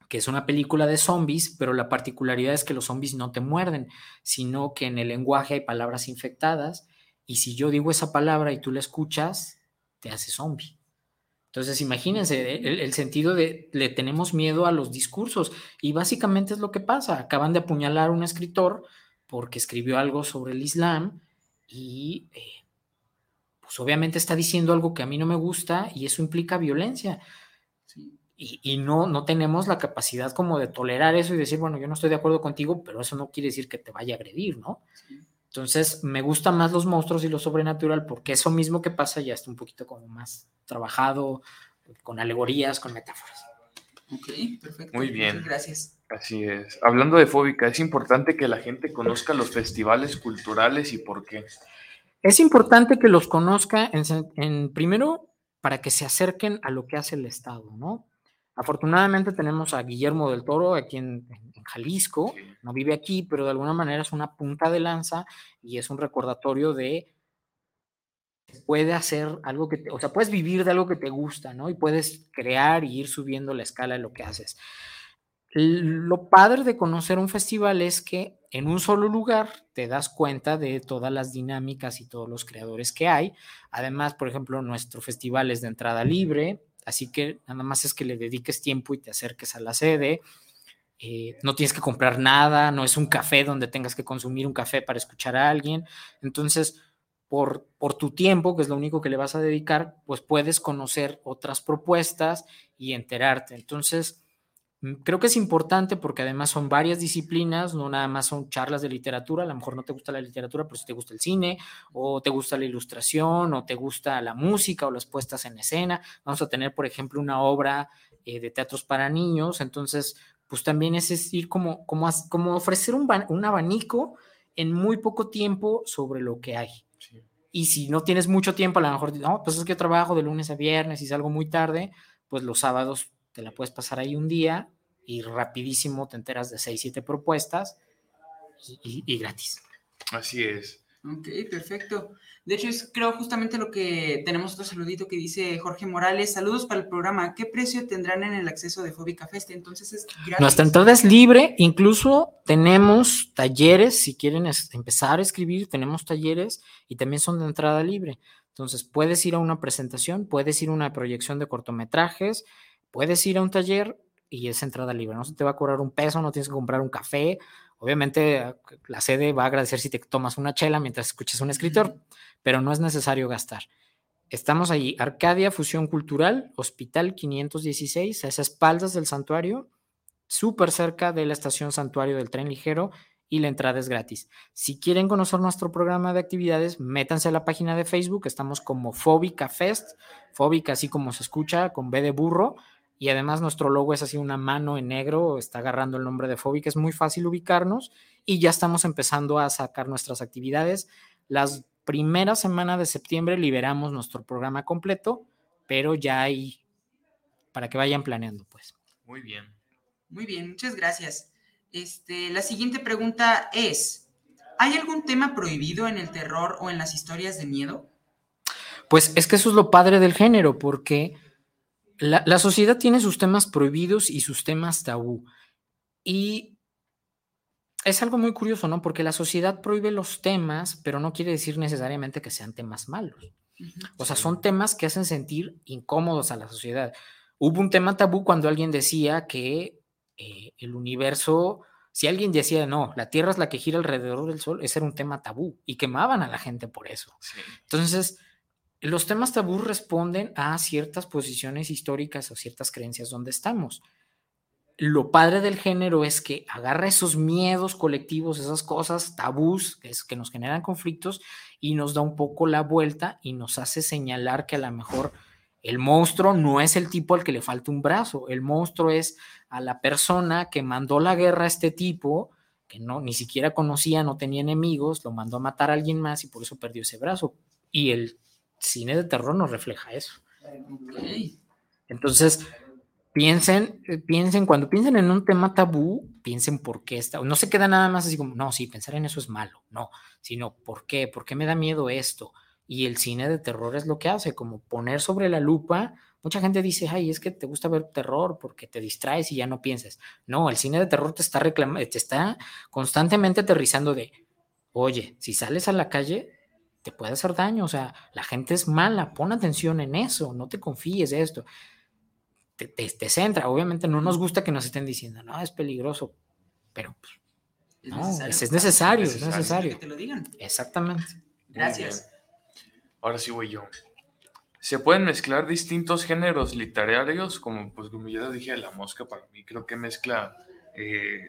Speaker 5: que es una película de zombies, pero la particularidad es que los zombies no te muerden, sino que en el lenguaje hay palabras infectadas, y si yo digo esa palabra y tú la escuchas, te hace zombie. Entonces, imagínense el, el, sentido de le tenemos miedo a los discursos y básicamente es lo que pasa. Acaban de apuñalar a un escritor porque escribió algo sobre el Islam y eh, pues obviamente está diciendo algo que a mí no me gusta y eso implica violencia. Y, no, no tenemos la capacidad como de tolerar eso y decir, bueno, yo no estoy de acuerdo contigo, pero eso no quiere decir que te vaya a agredir, ¿no? Entonces, me gustan más los monstruos y lo sobrenatural porque eso mismo que pasa ya está un poquito como más trabajado, con alegorías, con metáforas.
Speaker 3: Ok, perfecto.
Speaker 4: Muy bien.
Speaker 3: Muchas gracias.
Speaker 4: Así es. Hablando de Fóbica, es importante que la gente conozca los festivales culturales y por qué.
Speaker 5: Es importante que los conozca en, primero para que se acerquen a lo que hace el Estado, ¿no? Afortunadamente tenemos a Guillermo del Toro aquí en, Jalisco, no vive aquí, pero de alguna manera es una punta de lanza y es un recordatorio de puede hacer algo que, te, o sea, puedes vivir de algo que te gusta, ¿no? Y puedes crear y ir subiendo la escala de lo que haces. Lo padre de conocer un festival es que en un solo lugar te das cuenta de todas las dinámicas y todos los creadores que hay. Además, por ejemplo, nuestro festival es de entrada libre, así que nada más es que le dediques tiempo y te acerques a la sede. Eh, no tienes que comprar nada, no es un café donde tengas que consumir un café para escuchar a alguien. Entonces, por, por tu tiempo, que es lo único que le vas a dedicar, pues puedes conocer otras propuestas y enterarte. Entonces, creo que es importante porque además son varias disciplinas, no nada más son charlas de literatura, a lo mejor no te gusta la literatura, pero si te gusta el cine, o te gusta la ilustración, o te gusta la música, o las puestas en escena. Vamos a tener, por ejemplo, una obra eh, de teatros para niños, entonces, pues también es decir, como, como, como ofrecer un, un abanico en muy poco tiempo sobre lo que hay. Y si no tienes mucho tiempo, a lo mejor, no, pues es que trabajo de lunes a viernes y salgo muy tarde, pues los sábados te la puedes pasar ahí un día y rapidísimo te enteras de 6, 7 propuestas y, gratis.
Speaker 4: Así es.
Speaker 3: Ok, perfecto. De hecho, es creo justamente lo que tenemos otro saludito que dice Jorge Morales. Saludos para el programa. ¿Qué precio tendrán en el acceso de Fóbica Fest? Entonces es
Speaker 5: gratis. Nuestra entrada es libre. Incluso tenemos talleres. Si quieren empezar a escribir, tenemos talleres y también son de entrada libre. Entonces puedes ir a una presentación, puedes ir a una proyección de cortometrajes, puedes ir a un taller y es entrada libre, no se te va a cobrar un peso, no tienes que comprar un café. Obviamente la sede va a agradecer si te tomas una chela mientras escuchas un escritor, pero no es necesario gastar. Estamos allí, Arcadia Fusión Cultural, Hospital 516, a esas espaldas del santuario, súper cerca de la estación Santuario del Tren Ligero y la entrada es gratis. Si quieren conocer nuestro programa de actividades, métanse a la página de Facebook, estamos como Fóbica Fest, Fóbica así como se escucha, con B de burro, y además nuestro logo es así una mano en negro, está agarrando el nombre de Fóbica, es muy fácil ubicarnos y ya estamos empezando a sacar nuestras actividades. Las primeras semanas de septiembre liberamos nuestro programa completo, pero ya hay para que vayan planeando, pues.
Speaker 4: Muy bien.
Speaker 3: Muy bien, muchas gracias. Este, la siguiente pregunta es, ¿hay algún tema prohibido en el terror o en las historias de miedo?
Speaker 5: Pues es que eso es lo padre del género, porque la, sociedad tiene sus temas prohibidos y sus temas tabú. Y es algo muy curioso, ¿no? Porque la sociedad prohíbe los temas, pero no quiere decir necesariamente que sean temas malos. O sea, son temas que hacen sentir incómodos a la sociedad. Hubo un tema tabú cuando alguien decía que eh, el universo, si alguien decía, no, la Tierra es la que gira alrededor del Sol, ese era un tema tabú y quemaban a la gente por eso. Entonces, los temas tabú responden a ciertas posiciones históricas o ciertas creencias donde estamos. Lo padre del género es que agarra esos miedos colectivos, esas cosas tabús que, nos generan conflictos y nos da un poco la vuelta y nos hace señalar que a lo mejor el monstruo no es el tipo al que le falta un brazo, el monstruo es a la persona que mandó la guerra a este tipo, que no ni siquiera conocía, no tenía enemigos, lo mandó a matar a alguien más y por eso perdió ese brazo. Y el cine de terror nos refleja eso. Entonces, piensen, eh, piensen, cuando piensen en un tema tabú, piensen por qué está, no se queda nada más así como, no, sí, pensar en eso es malo, no, sino por qué, por qué me da miedo esto. Y el cine de terror es lo que hace, como poner sobre la lupa. Mucha gente dice, ay, es que te gusta ver terror porque te distraes y ya no piensas. No, el cine de terror te está reclamando, te está constantemente aterrizando de, oye, si sales a la calle, te puede hacer daño, o sea, la gente es mala, pon atención en eso, no te confíes de esto te, centra. Obviamente no nos gusta que nos estén diciendo, no, es peligroso, pero pues, es no, necesario, es, necesario, es necesario.
Speaker 3: Que te lo digan.
Speaker 5: Exactamente.
Speaker 3: Gracias.
Speaker 4: Ahora sí voy yo. Se pueden mezclar distintos géneros literarios, como pues como ya dije, la mosca para mí creo que mezcla eh,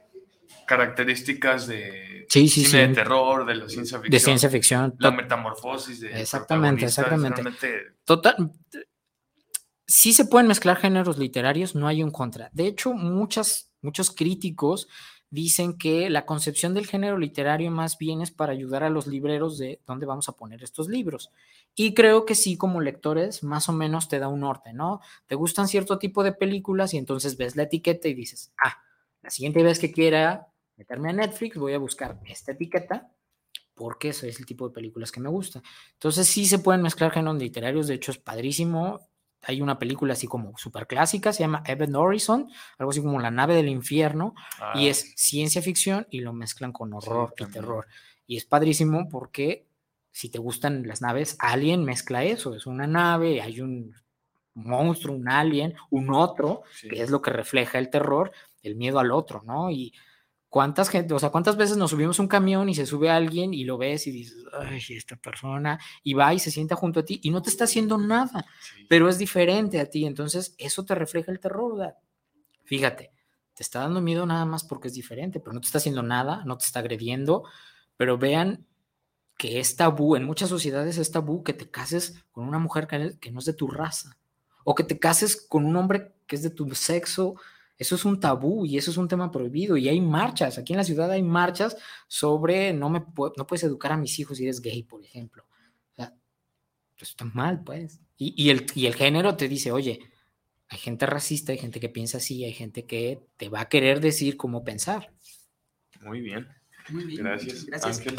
Speaker 4: características de cine de terror, de la ciencia ficción.
Speaker 5: De ciencia ficción.
Speaker 4: La metamorfosis de
Speaker 5: Exactamente, exactamente. Total, sí se pueden mezclar géneros literarios, no hay un contra. De hecho, muchas, muchos críticos dicen que la concepción del género literario más bien es para ayudar a los libreros de dónde vamos a poner estos libros. Y creo que sí, como lectores, más o menos te da un norte, ¿no? Te gustan cierto tipo de películas y entonces ves la etiqueta y dices, ah, la siguiente vez que quiera meterme a Netflix voy a buscar esta etiqueta porque ese es el tipo de películas que me gusta. Entonces sí se pueden mezclar géneros literarios, de hecho es padrísimo hay una película así como súper clásica, se llama Event Horizon, algo así como La nave del infierno, y es ah. ciencia ficción y lo mezclan con horror y terror. Y es padrísimo porque si te gustan las naves, Alien mezcla eso, es una nave, hay un monstruo, un alien, un otro, que es lo que refleja el terror, el miedo al otro, ¿no? Y ¿Cuántas gente, o sea, cuántas veces nos subimos un camión y se sube alguien y lo ves y dices, ay, esta persona, y va y se sienta junto a ti y no te está haciendo nada, pero es diferente a ti, entonces eso te refleja el terror, ¿verdad? Fíjate, te está dando miedo nada más porque es diferente, pero no te está haciendo nada, no te está agrediendo, pero vean que es tabú, en muchas sociedades es tabú que te cases con una mujer que, que no es de tu raza, o que te cases con un hombre que es de tu sexo, eso es un tabú y eso es un tema prohibido y hay marchas, aquí en la ciudad hay marchas sobre no, me no puedes educar a mis hijos si eres gay, por ejemplo. O sea, eso está mal, pues. Y, el, y el género te dice, oye, hay gente racista, hay gente que piensa así, hay gente que te va a querer decir cómo pensar.
Speaker 4: Muy bien.
Speaker 3: Muy bien.
Speaker 4: Gracias,
Speaker 3: Gracias. Ángel.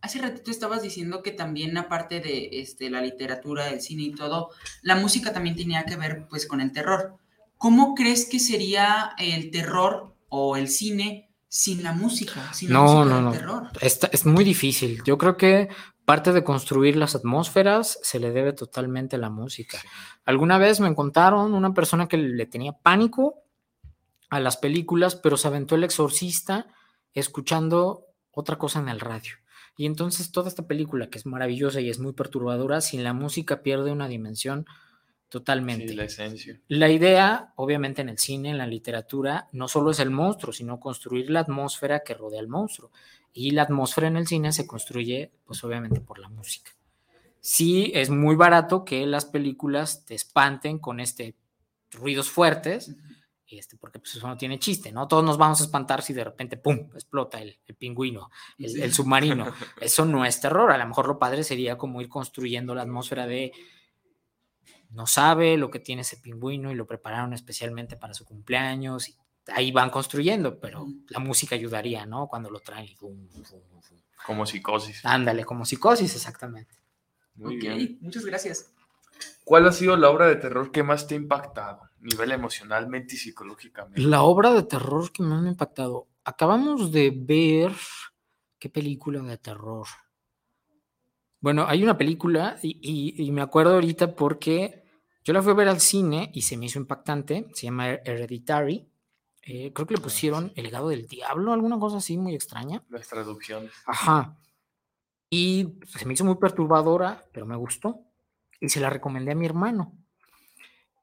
Speaker 3: Hace ratito estabas diciendo que también aparte de este, la literatura, el cine y todo, la música también tenía que ver pues con el terror. ¿Cómo crees que sería el terror o el cine sin la música? Sin
Speaker 5: no,
Speaker 3: la
Speaker 5: música no, Terror? es muy difícil. Yo creo que parte de construir las atmósferas se le debe totalmente a la música. Alguna vez me contaron una persona que le tenía pánico a las películas, pero se aventó el exorcista escuchando otra cosa en el radio. Y entonces toda esta película, que es maravillosa y es muy perturbadora, sin la música pierde una dimensión Totalmente.
Speaker 4: la esencia.
Speaker 5: La idea, obviamente, en el cine, en la literatura, no solo es el monstruo, sino construir la atmósfera que rodea al monstruo. Y la atmósfera en el cine se construye, pues obviamente, por la música. Sí, es muy barato que las películas te espanten con este ruidos fuertes, este, porque pues eso no tiene chiste, ¿no? Todos nos vamos a espantar si de repente, ¡pum!, explota el, pingüino, el, el submarino. Eso no es terror. A lo mejor lo padre sería como ir construyendo la atmósfera de no sabe lo que tiene ese pingüino y lo prepararon especialmente para su cumpleaños. Y ahí van construyendo, pero la música ayudaría, ¿no? Cuando lo traen.
Speaker 4: como psicosis.
Speaker 5: Ándale, como psicosis, exactamente.
Speaker 3: Muy bien. Muchas gracias.
Speaker 4: ¿Cuál ha sido la obra de terror que más te ha impactado, nivel emocionalmente y psicológicamente?
Speaker 5: La obra de terror que más me ha impactado. Acabamos de ver. ¿Qué película de terror? Bueno, hay una película y, me acuerdo ahorita porque yo la fui a ver al cine y se me hizo impactante. Se llama Hereditary. Eh, creo que le ah, pusieron El legado del diablo, alguna cosa así muy extraña.
Speaker 4: Las traducciones.
Speaker 5: Ajá. Y se me hizo muy perturbadora, pero me gustó. Y se la recomendé a mi hermano.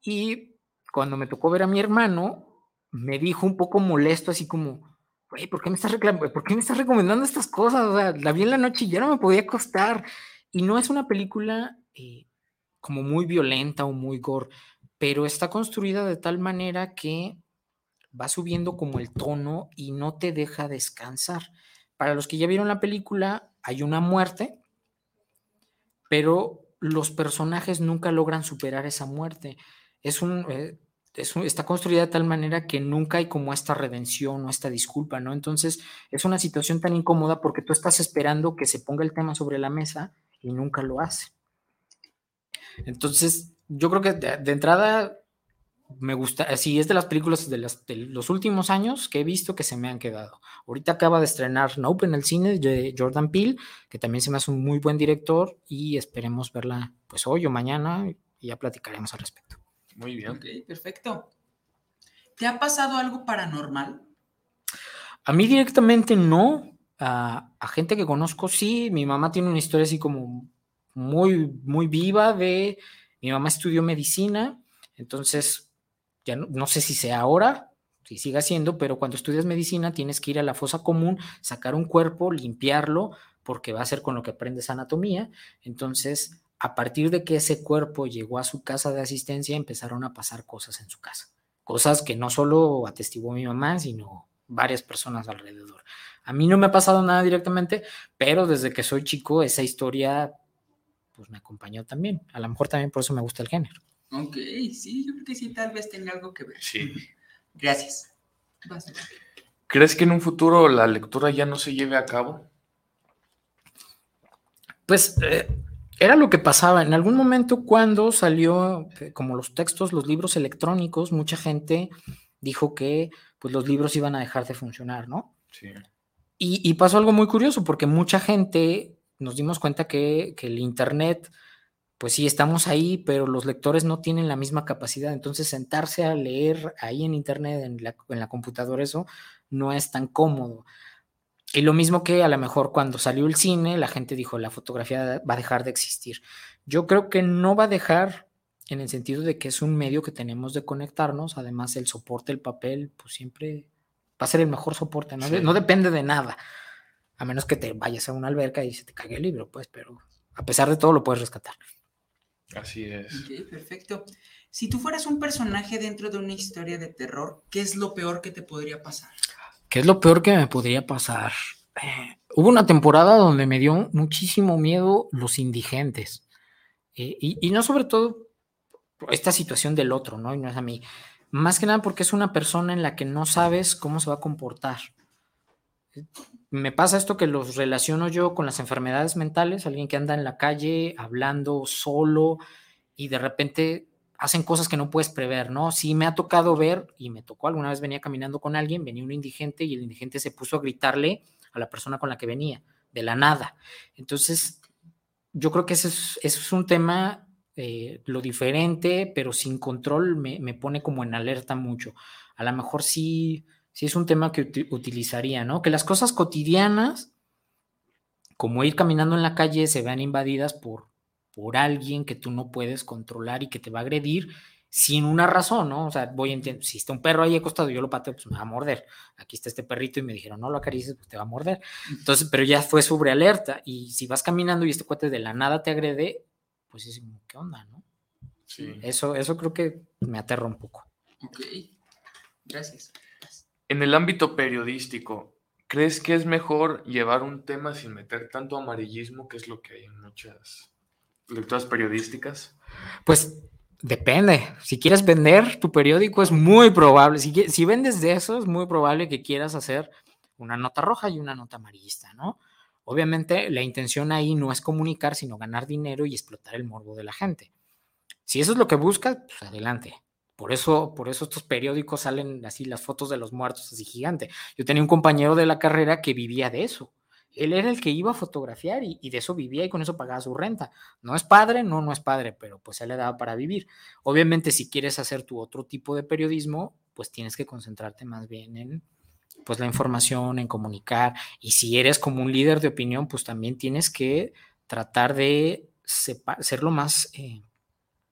Speaker 5: Y cuando me tocó ver a mi hermano, me dijo un poco molesto, así como, güey, ¿por qué me estás ¿Por qué me estás recomendando estas cosas? O sea, la vi en la noche y ya no me podía acostar. Y no es una película eh, como muy violenta o muy gore, pero está construida de tal manera que va subiendo como el tono y no te deja descansar. Para los que ya vieron la película, hay una muerte, pero los personajes nunca logran superar esa muerte. Es un, eh, está construida de tal manera que nunca hay como esta redención o esta disculpa, ¿no? Entonces es una situación tan incómoda porque tú estás esperando que se ponga el tema sobre la mesa y nunca lo hace. Entonces, yo creo que de, entrada me gusta, sí, es de las películas de, los últimos años que he visto que se me han quedado. Ahorita acaba de estrenar Nope en el cine de Jordan Peele, que también se me hace un muy buen director y esperemos verla pues hoy o mañana y ya platicaremos al respecto.
Speaker 3: Muy bien. Ok, perfecto. ¿Te ha pasado algo paranormal?
Speaker 5: A mí directamente no. A, a, gente que conozco sí. Mi mamá tiene una historia así como muy, muy viva de... Mi mamá estudió medicina, entonces ya no, sé si sea ahora, si siga siendo, pero cuando estudias medicina tienes que ir a la fosa común, sacar un cuerpo, limpiarlo, porque va a ser con lo que aprendes anatomía. Entonces, a partir de que ese cuerpo llegó a su casa de asistencia, empezaron a pasar cosas en su casa. Cosas que no solo atestiguó mi mamá, sino varias personas alrededor. A mí no me ha pasado nada directamente, pero desde que soy chico, esa historia pues me acompañó también. A lo mejor también por eso me gusta el género.
Speaker 3: Ok, sí, yo creo que sí, tal vez tenga algo que ver. Sí. Gracias.
Speaker 4: ¿Crees que en un futuro la lectura ya no se lleve a cabo?
Speaker 5: Pues eh, era lo que pasaba. En algún momento cuando salió, eh, como los textos, los libros electrónicos, mucha gente dijo que pues, los libros iban a dejar de funcionar, ¿no? Sí. Y, y pasó algo muy curioso, porque mucha gente nos dimos cuenta que, el Internet, pues sí, estamos ahí, pero los lectores no tienen la misma capacidad. Entonces, sentarse a leer ahí en Internet, en la, en la computadora, eso no es tan cómodo. Y lo mismo que a lo mejor cuando salió el cine, la gente dijo, la fotografía va a dejar de existir. Yo creo que no va a dejar en el sentido de que es un medio que tenemos de conectarnos. Además, el soporte, el papel, pues siempre va a ser el mejor soporte, no, no depende de nada a menos que te vayas a una alberca y se te caiga el libro, pues, pero a pesar de todo lo puedes rescatar.
Speaker 4: Así es.
Speaker 3: Ok, perfecto. Si tú fueras un personaje dentro de una historia de terror, ¿qué es lo peor que te podría pasar?
Speaker 5: ¿Qué es lo peor que me podría pasar? Eh, hubo una temporada donde me dio muchísimo miedo los indigentes. Eh, y, y, no sobre todo esta situación del otro, ¿no? Y no es a mí. Más que nada porque es una persona en la que no sabes cómo se va a comportar me pasa esto que los relaciono yo con las enfermedades mentales, alguien que anda en la calle hablando solo y de repente hacen cosas que no puedes prever, ¿no? Sí me ha tocado ver, y me tocó, alguna vez venía caminando con alguien, venía un indigente y el indigente se puso a gritarle a la persona con la que venía, de la nada. Entonces, yo creo que ese es, un tema, eh, lo diferente, pero sin control, me, me pone como en alerta mucho. A lo mejor sí sí es un tema que utilizaría, ¿no? Que las cosas cotidianas, como ir caminando en la calle, se vean invadidas por, por alguien que tú no puedes controlar y que te va a agredir sin una razón, ¿no? O sea, voy a entender, si está un perro ahí acostado y yo lo pateo, pues me va a morder. Aquí está este perrito y me dijeron, no lo acarices, pues te va a morder. Entonces, pero ya fue sobre alerta. Y si vas caminando y este cuate de la nada te agrede, pues es como, ¿qué onda, no? Sí. Eso, eso creo que me aterra un poco.
Speaker 3: Ok, gracias.
Speaker 4: En el ámbito periodístico, ¿crees que es mejor llevar un tema sin meter tanto amarillismo, que es lo que hay en muchas lecturas periodísticas?
Speaker 5: Pues depende. Si quieres vender tu periódico, es muy probable. Si, si vendes de eso, es muy probable que quieras hacer una nota roja y una nota amarillista, ¿no? Obviamente, la intención ahí no es comunicar, sino ganar dinero y explotar el morbo de la gente. Si eso es lo que buscas, pues adelante. Por eso, por eso estos periódicos salen así las fotos de los muertos así gigante. Yo tenía un compañero de la carrera que vivía de eso. Él era el que iba a fotografiar y, de eso vivía y con eso pagaba su renta. No es padre, no, no es padre, pero pues él le daba para vivir. Obviamente, si quieres hacer tu otro tipo de periodismo, pues tienes que concentrarte más bien en pues la información, en comunicar. Y si eres como un líder de opinión, pues también tienes que tratar de ser lo más, eh,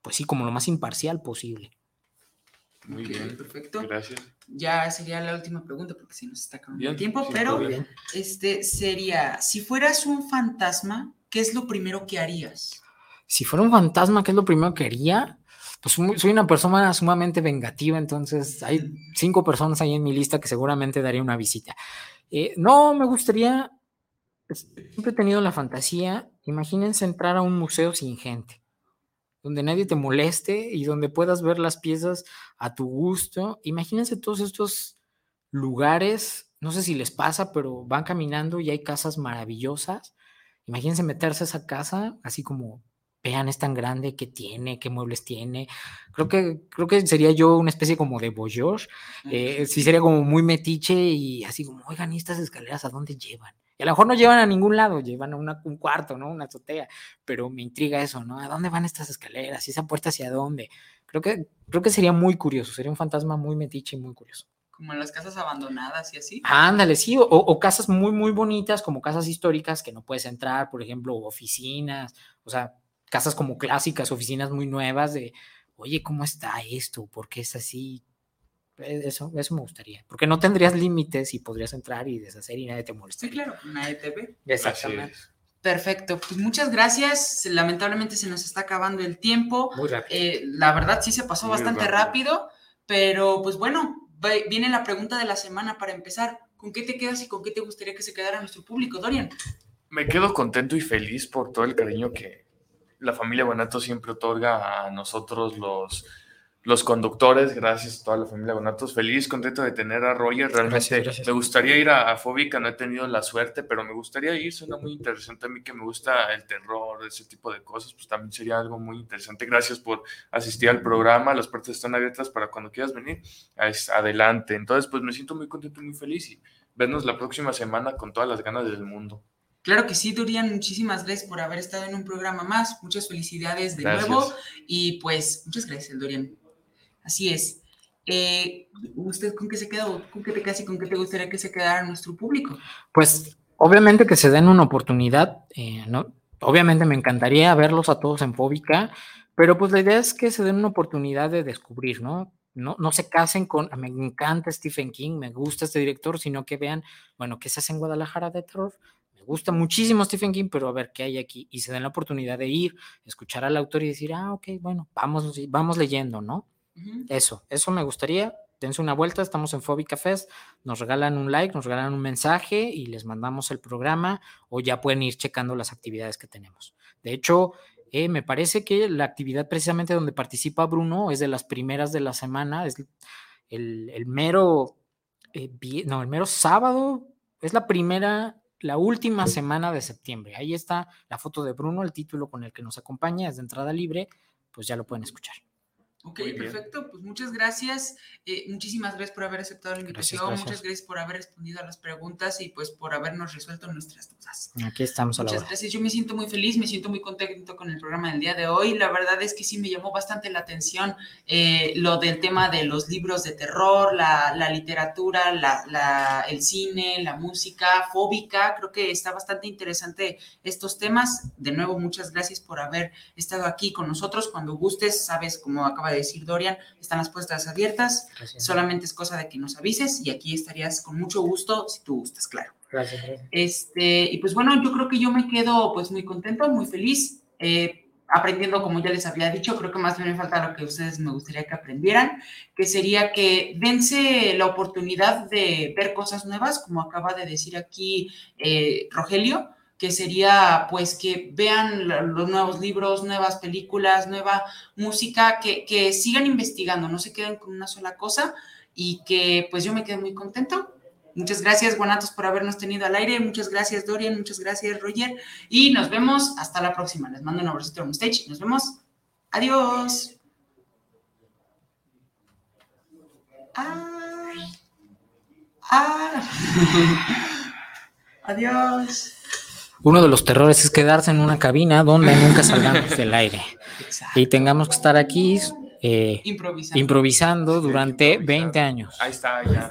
Speaker 5: pues sí, como lo más imparcial posible.
Speaker 3: Muy bien, perfecto. Gracias. Ya sería la última pregunta porque si nos está acabando el tiempo, pero este sería, si fueras un fantasma, ¿qué es lo primero que harías?
Speaker 5: Si fuera un fantasma, ¿qué es lo primero que haría? Pues soy una persona sumamente vengativa, entonces hay cinco personas ahí en mi lista que seguramente daría una visita. Eh, no, me gustaría, pues, siempre he tenido la fantasía, imagínense entrar a un museo sin gente donde nadie te moleste y donde puedas ver las piezas a tu gusto. Imagínense todos estos lugares, no sé si les pasa, pero van caminando y hay casas maravillosas. Imagínense meterse a esa casa, así como vean, es tan grande, qué tiene, qué muebles tiene. Creo que, creo que sería yo una especie como de boyor. Eh, sí, sería como muy metiche y así como, oigan, ¿y estas escaleras a dónde llevan? Y a lo mejor no llevan a ningún lado, llevan a un cuarto, ¿no? Una azotea, pero me intriga eso, ¿no? ¿A dónde van estas escaleras? ¿Y esa puerta hacia dónde? Creo que, creo que sería muy curioso, sería un fantasma muy metiche y muy curioso.
Speaker 3: Como en las casas abandonadas y así.
Speaker 5: Ándale, sí, o, o, casas muy, muy bonitas, como casas históricas que no puedes entrar, por ejemplo, oficinas, o sea, casas como clásicas, oficinas muy nuevas de, oye, ¿cómo está esto? ¿Por qué es así? Eh, eso, eso me gustaría, porque no tendrías límites y podrías entrar y deshacer y nadie te molesta.
Speaker 3: Sí, claro, nadie te ve.
Speaker 5: Exactamente.
Speaker 3: Perfecto, pues muchas gracias. Lamentablemente se nos está acabando el tiempo.
Speaker 5: Muy rápido.
Speaker 3: Eh, la verdad sí se pasó
Speaker 4: Muy
Speaker 3: bastante rápido.
Speaker 4: rápido.
Speaker 3: pero pues bueno, viene la pregunta de la semana para empezar. ¿Con qué te quedas y con qué te gustaría que se quedara nuestro público, Dorian?
Speaker 4: Me quedo contento y feliz por todo el cariño que la familia Bonato siempre otorga a nosotros los, los conductores. Gracias a toda la familia Bonatos. Feliz, contento de tener a Roger. Realmente
Speaker 5: Gracias, gracias.
Speaker 4: me gustaría ir a, a Fóbica, no he tenido la suerte, pero me gustaría ir. Suena muy interesante a mí que me gusta el terror, ese tipo de cosas. Pues también sería algo muy interesante. Gracias por asistir al programa. Las puertas están abiertas para cuando quieras venir. Es- adelante. Entonces, pues me siento muy contento y muy feliz y vernos la próxima semana con todas las ganas del mundo.
Speaker 3: Claro que sí, Dorian, muchísimas gracias por haber estado en un programa más. Muchas felicidades de
Speaker 4: Gracias.
Speaker 3: nuevo y pues muchas gracias, Dorian. Así es. Eh, ¿Usted con qué se quedó? ¿Con qué te y con qué te gustaría que se quedara nuestro público?
Speaker 5: Pues obviamente que se den una oportunidad, eh, ¿no? Obviamente me encantaría verlos a todos en Fóbica, pero pues la idea es que se den una oportunidad de descubrir, ¿no? No, no se casen con, me encanta Stephen King, me gusta este director, sino que vean, bueno, ¿qué se hace en Guadalajara de terror? Me gusta muchísimo Stephen King, pero a ver qué hay aquí. Y se den la oportunidad de ir, escuchar al autor y decir, ah, ok, bueno, vamos, vamos leyendo, ¿no? Eso, eso me gustaría. Dense una vuelta, estamos en Fóbica Fest, nos regalan un like, nos regalan un mensaje y les mandamos el programa o ya pueden ir checando las actividades que tenemos. De hecho, eh, me parece que la actividad precisamente donde participa Bruno es de las primeras de la semana, es el, el mero, eh, no, el mero sábado, es la primera, la última semana de septiembre. Ahí está la foto de Bruno, el título con el que nos acompaña, es de entrada libre, pues ya lo pueden escuchar.
Speaker 3: Ok, perfecto. Pues muchas gracias. Eh, muchísimas gracias por haber aceptado la invitación.
Speaker 5: gracias.
Speaker 3: Muchas gracias por haber respondido a las preguntas y pues por habernos resuelto nuestras dudas.
Speaker 5: Aquí estamos a la
Speaker 3: Muchas
Speaker 5: hora.
Speaker 3: gracias. Yo me siento muy feliz, me siento muy contento con el programa del día de hoy. La verdad es que sí me llamó bastante la atención eh, lo del tema de los libros de terror, la, la literatura, la, la- el cine, la música, fóbica. Creo que está bastante interesante estos temas. De nuevo, muchas gracias por haber estado aquí con nosotros. Cuando gustes, sabes, como acaba de decir Dorian, están las puertas abiertas.
Speaker 5: Gracias.
Speaker 3: Solamente es cosa de que nos avises y aquí estarías con mucho gusto si tú gustas, claro.
Speaker 5: Gracias, gracias.
Speaker 3: Este, y pues bueno, yo creo que yo me quedo pues muy contento, muy feliz, eh, aprendiendo como ya les había dicho, creo que más bien me falta lo que ustedes me gustaría que aprendieran, que sería que dense la oportunidad de ver cosas nuevas, como acaba de decir aquí eh, Rogelio, que sería pues que vean los nuevos libros, nuevas películas, nueva música, que, que sigan investigando, no se queden con una sola cosa y que pues yo me quedé muy contento. Muchas gracias, Guanatos, por habernos tenido al aire. Muchas gracias, Dorian. Muchas gracias, Roger. Y nos vemos hasta la próxima. Les mando un abracito on stage. Nos vemos. Adiós. Ah. Adiós.
Speaker 5: Uno de los terrores es quedarse en una cabina donde nunca salgamos del aire
Speaker 3: Exacto.
Speaker 5: y tengamos que estar aquí eh,
Speaker 3: Improvisando.
Speaker 5: improvisando durante
Speaker 4: improvisar.
Speaker 5: 20 años.
Speaker 4: Ahí está, ya.